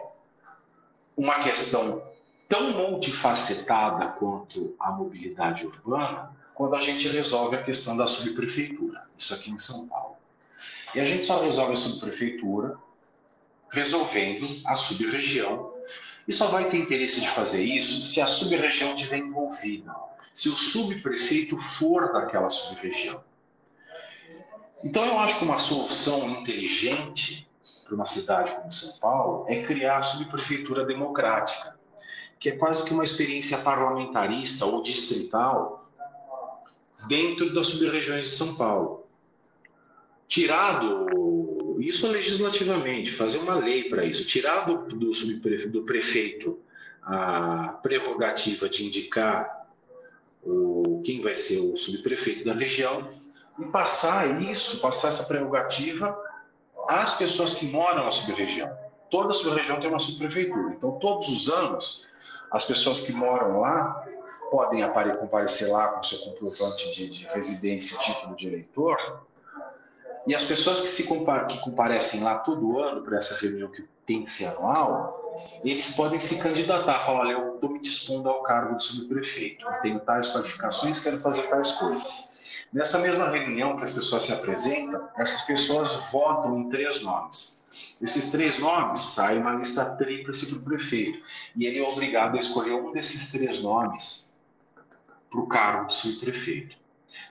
[SPEAKER 2] uma questão tão multifacetada quanto a mobilidade urbana quando a gente resolve a questão da subprefeitura, isso aqui em São Paulo. E a gente só resolve a subprefeitura resolvendo a subregião e só vai ter interesse de fazer isso se a subregião estiver envolvida, se o subprefeito for daquela subregião. Então eu acho que uma solução inteligente para uma cidade como São Paulo é criar a subprefeitura democrática, que é quase que uma experiência parlamentarista ou distrital dentro das sub-regiões de São Paulo. Tirado isso legislativamente, fazer uma lei para isso, tirar do, do, do prefeito a prerrogativa de indicar o, quem vai ser o subprefeito da região e passar isso, passar essa prerrogativa as pessoas que moram na sub-região. Toda sub-região tem uma subprefeitura. Então, todos os anos, as pessoas que moram lá podem comparecer lá com seu comprovante de, de residência, título de eleitor. E as pessoas que, se que comparecem lá todo ano para essa reunião que tem que ser anual, eles podem se candidatar, falar, olha, eu estou me dispondo ao cargo de subprefeito, tenho tais qualificações, quero fazer tais coisas. Nessa mesma reunião que as pessoas se apresentam, essas pessoas votam em três nomes. Esses três nomes saem uma lista tríplice para o prefeito. E ele é obrigado a escolher um desses três nomes para o cargo de subprefeito.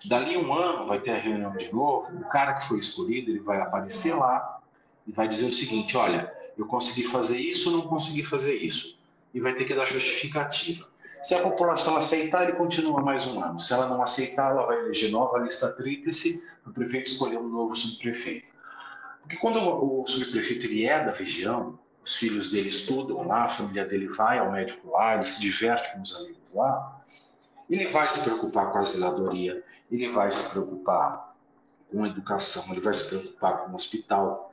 [SPEAKER 2] Dali um ano vai ter a reunião de novo, o cara que foi escolhido ele vai aparecer lá e vai dizer o seguinte: olha, eu consegui fazer isso, não consegui fazer isso. E vai ter que dar justificativa. Se a população aceitar, ele continua mais um ano. Se ela não aceitar, ela vai eleger nova lista tríplice o prefeito escolher um novo subprefeito. Porque quando o subprefeito ele é da região, os filhos dele estudam lá, a família dele vai ao médico lá, ele se diverte com os amigos lá, ele vai se preocupar com a zeladoria, ele vai se preocupar com educação, ele vai se preocupar com o hospital.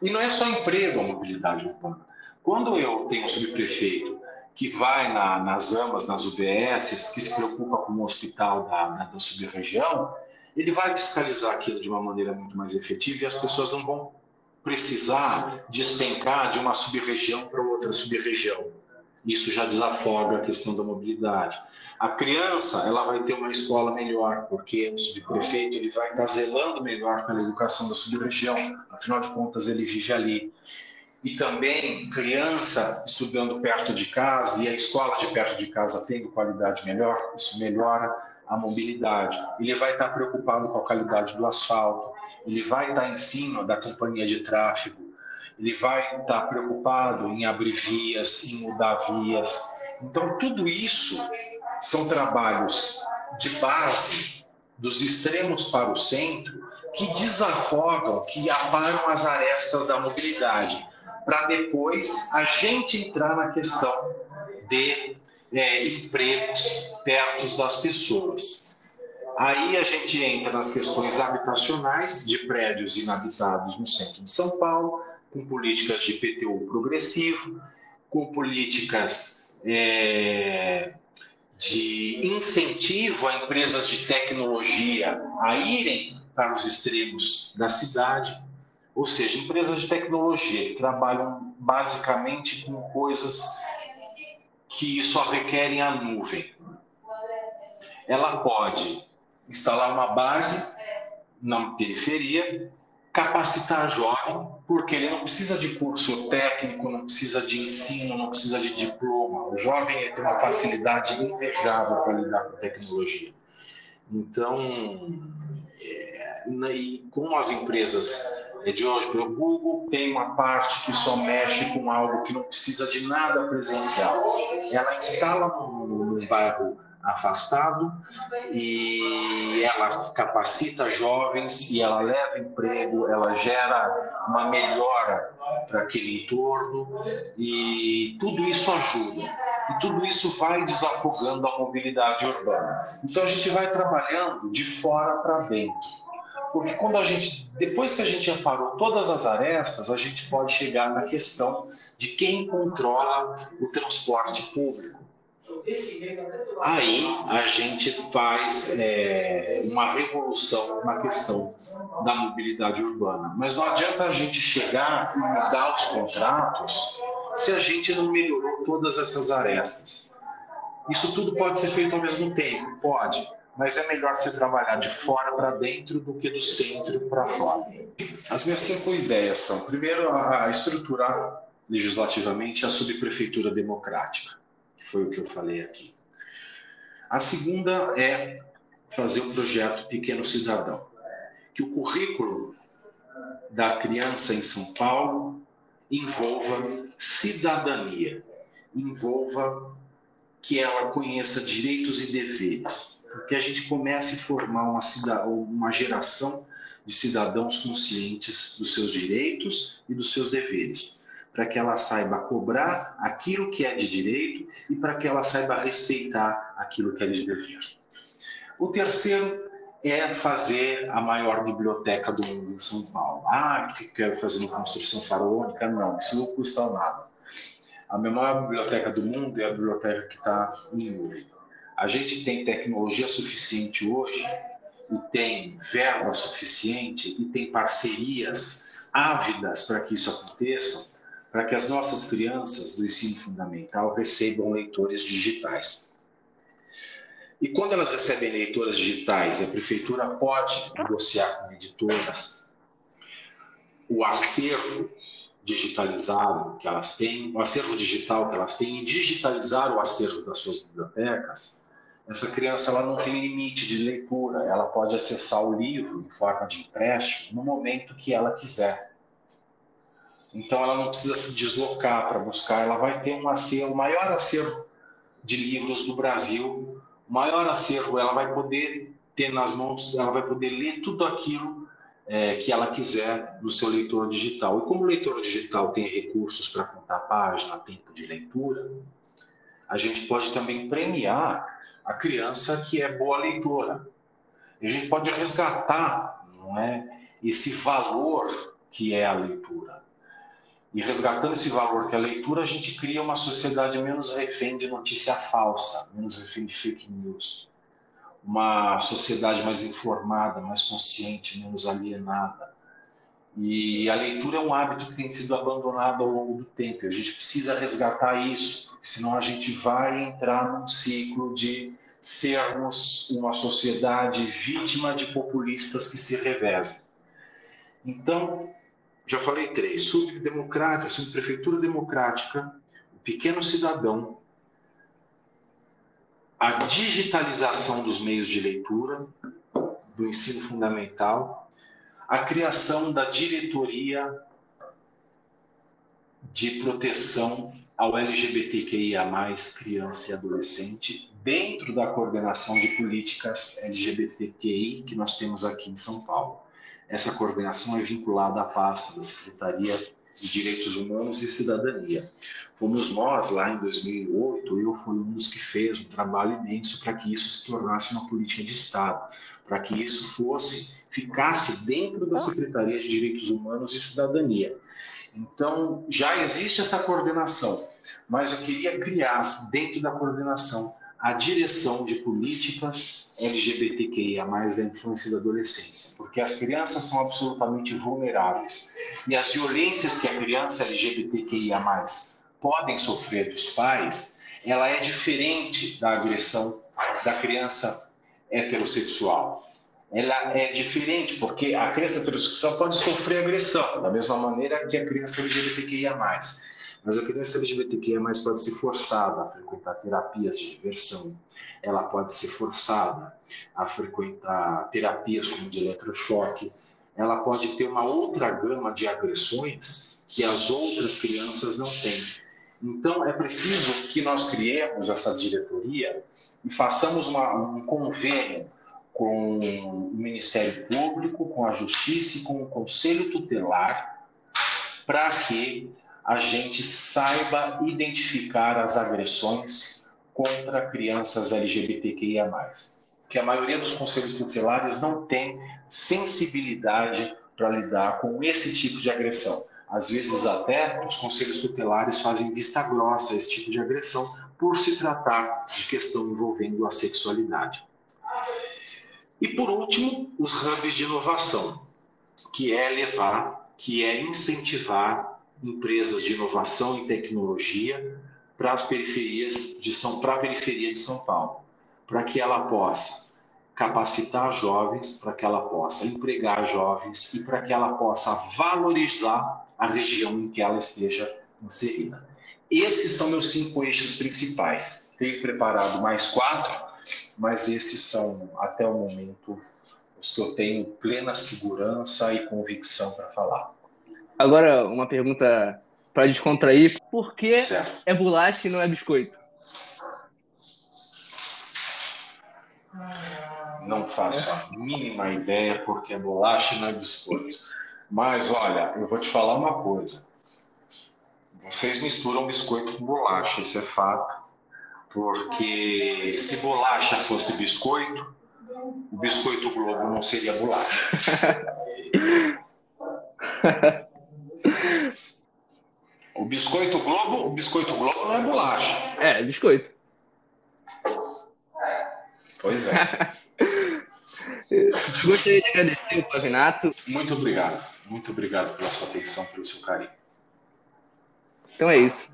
[SPEAKER 2] E não é só emprego a mobilidade urbana. Quando eu tenho um subprefeito que vai na, nas AMAs, nas UBSs, que se preocupa com o hospital da, da, da sub-região, ele vai fiscalizar aquilo de uma maneira muito mais efetiva e as pessoas não vão precisar despencar de uma sub-região para outra sub-região. Isso já desafoga a questão da mobilidade. A criança, ela vai ter uma escola melhor, porque o subprefeito ele vai estar zelando melhor pela educação da sub-região. Afinal de contas, ele vive ali e também criança estudando perto de casa e a escola de perto de casa tendo qualidade melhor, isso melhora a mobilidade. Ele vai estar preocupado com a qualidade do asfalto, ele vai estar em cima da companhia de tráfego, ele vai estar preocupado em abrir vias, em mudar vias. Então, tudo isso são trabalhos de base dos extremos para o centro que desafogam, que aparam as arestas da mobilidade para depois a gente entrar na questão de é, empregos perto das pessoas. Aí a gente entra nas questões habitacionais de prédios inabitados no centro de São Paulo, com políticas de PTU progressivo, com políticas é, de incentivo a empresas de tecnologia a irem para os extremos da cidade, ou seja, empresas de tecnologia que trabalham basicamente com coisas que só requerem a nuvem. Ela pode instalar uma base na periferia, capacitar jovem, porque ele não precisa de curso técnico, não precisa de ensino, não precisa de diploma. O jovem tem uma facilidade invejável para lidar com tecnologia. Então, é, e com as empresas de hoje, o Google tem uma parte que só mexe com algo que não precisa de nada presencial. Ela instala num bairro afastado e ela capacita jovens e ela leva emprego, ela gera uma melhora para aquele entorno e tudo isso ajuda. E tudo isso vai desafogando a mobilidade urbana. Então a gente vai trabalhando de fora para dentro. Porque quando a gente, depois que a gente aparou todas as arestas, a gente pode chegar na questão de quem controla o transporte público. Aí a gente faz é, uma revolução na questão da mobilidade urbana. Mas não adianta a gente chegar e mudar os contratos se a gente não melhorou todas essas arestas. Isso tudo pode ser feito ao mesmo tempo? Pode mas é melhor você trabalhar de fora para dentro do que do centro para fora. As minhas cinco ideias são: primeiro, a estruturar legislativamente a subprefeitura democrática, foi o que eu falei aqui. A segunda é fazer um projeto Pequeno Cidadão, que o currículo da criança em São Paulo envolva cidadania, envolva que ela conheça direitos e deveres, que a gente comece a formar uma, uma geração de cidadãos conscientes dos seus direitos e dos seus deveres, para que ela saiba cobrar aquilo que é de direito e para que ela saiba respeitar aquilo que é de dever. O terceiro é fazer a maior biblioteca do mundo em São Paulo. Ah, que quer fazer uma construção faraônica? Não, isso não custa nada. A maior biblioteca do mundo é a biblioteca que está em nuvem. A gente tem tecnologia suficiente hoje e tem verba suficiente e tem parcerias ávidas para que isso aconteça, para que as nossas crianças do ensino fundamental recebam leitores digitais. E quando elas recebem leitoras digitais a prefeitura pode negociar com editoras o acervo digitalizado que elas têm, o acervo digital que elas têm e digitalizar o acervo das suas bibliotecas, essa criança ela não tem limite de leitura, ela pode acessar o livro em forma de empréstimo no momento que ela quiser. Então ela não precisa se deslocar para buscar, ela vai ter um acervo, o maior acervo de livros do Brasil, o maior acervo, ela vai poder ter nas mãos, ela vai poder ler tudo aquilo é, que ela quiser no seu leitor digital. E como o leitor digital tem recursos para contar página, tempo de leitura, a gente pode também premiar a criança que é boa leitora. E a gente pode resgatar não é, esse valor que é a leitura. E resgatando esse valor que é a leitura, a gente cria uma sociedade menos refém de notícia falsa, menos refém de fake news. Uma sociedade mais informada, mais consciente, menos alienada. E a leitura é um hábito que tem sido abandonado ao longo do tempo. A gente precisa resgatar isso, senão a gente vai entrar num ciclo de sermos uma sociedade vítima de populistas que se revezam. Então, já falei três: subdemocrática, subprefeitura democrática, o pequeno cidadão, a digitalização dos meios de leitura, do ensino fundamental, a criação da diretoria de proteção ao LGBTQIA, criança e adolescente, dentro da coordenação de políticas LGBTQI que nós temos aqui em São Paulo. Essa coordenação é vinculada à pasta da Secretaria de Direitos Humanos e Cidadania. Fomos nós, lá em 2008, eu fui um dos que fez um trabalho imenso para que isso se tornasse uma política de Estado, para que isso fosse, ficasse dentro da Secretaria de Direitos Humanos e Cidadania. Então, já existe essa coordenação, mas eu queria criar, dentro da coordenação, a direção de políticas LGBTQIA+, da infância e da adolescência, porque as crianças são absolutamente vulneráveis. E as violências que a criança LGBTQIA+, podem sofrer dos pais, ela é diferente da agressão da criança heterossexual. Ela é diferente, porque a criança heterossexual pode sofrer agressão, da mesma maneira que a criança LGBTQIA+. Mas a criança LGBTQIA pode ser forçada a frequentar terapias de diversão, ela pode ser forçada a frequentar terapias como de eletrochoque, ela pode ter uma outra gama de agressões que as outras crianças não têm. Então, é preciso que nós criemos essa diretoria e façamos uma, um convênio com o Ministério Público, com a Justiça e com o Conselho Tutelar, para que a gente saiba identificar as agressões contra crianças LGBTQIA+. Que a maioria dos conselhos tutelares não tem sensibilidade para lidar com esse tipo de agressão. Às vezes até os conselhos tutelares fazem vista grossa a esse tipo de agressão por se tratar de questão envolvendo a sexualidade. E por último, os hubs de inovação, que é levar, que é incentivar empresas de inovação e tecnologia para as periferias de São para a periferia de São Paulo, para que ela possa capacitar jovens, para que ela possa empregar jovens e para que ela possa valorizar a região em que ela esteja inserida. Esses são meus cinco eixos principais. Tenho preparado mais quatro, mas esses são, até o momento, os que eu tenho plena segurança e convicção para falar.
[SPEAKER 1] Agora, uma pergunta para descontrair: por que certo. é bolacha e não é biscoito?
[SPEAKER 2] Não faço a mínima ideia porque é bolacha e não é biscoito. Mas olha, eu vou te falar uma coisa. Vocês misturam biscoito com bolacha, isso é fato. Porque se bolacha fosse biscoito, o biscoito Globo não seria bolacha. O biscoito Globo, o biscoito Globo não é bolacha.
[SPEAKER 1] É, é biscoito.
[SPEAKER 2] Pois é.
[SPEAKER 1] Gostaria de agradecer o Pavinato.
[SPEAKER 2] Muito obrigado. Muito obrigado pela sua atenção, pelo seu carinho.
[SPEAKER 1] Então é isso.